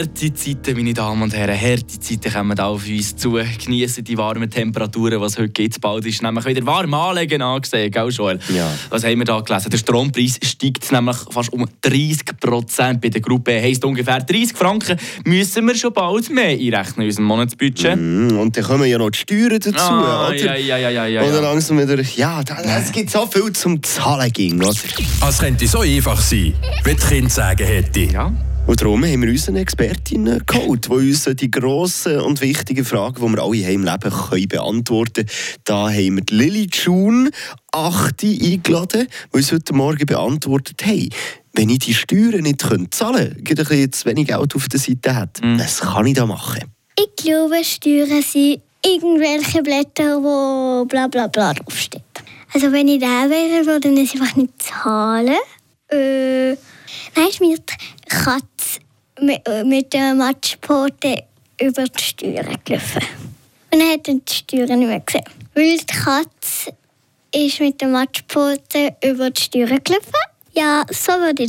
Harte Zeiten, meine Damen und Herren, harte Zeiten kommen auf uns zu. Genießen die warmen Temperaturen, die es heute gibt. Bald ist nämlich wieder warm anlegen angesehen, gell, Joel? Ja. Was haben wir da gelesen? Der Strompreis steigt nämlich fast um 30 Prozent bei der Gruppe. Heisst ungefähr 30 Franken müssen wir schon bald mehr einrechnen in unserem Monatsbudget. Mm, Und dann kommen ja noch die Steuern dazu, Ah, oder? ja, ja, ja, ja, ja. Oder langsam wieder, ja, es gibt so viel zum Zahlen ging, oder? Es könnte so einfach sein, wie die Kinder sagen hätte. ja. Und darum haben wir unsere Expertinnen geholt, die uns die grossen und wichtigen Fragen, die wir alle im Leben können beantworten können. Da haben wir die Lily June, 8 eingeladen, die uns heute Morgen beantwortet haben. Wenn ich die Steuern nicht zahlen könnte, ein bisschen zu wenig Geld auf der Seite hat, was kann ich da machen? Ich glaube, Steuern sind irgendwelche Blätter, wo bla bla bla draufsteht. Also wenn ich da wäre, würde ich es einfach nicht zahlen. Äh, ist mir die Katze mit, äh, mit der Matschpote über die Steuern gelaufen. Und dann hat er die Steuern nicht mehr gesehen. Weil die Katze ist mit der Matschpote über die Steuern gelaufen. Ja, so würde ich das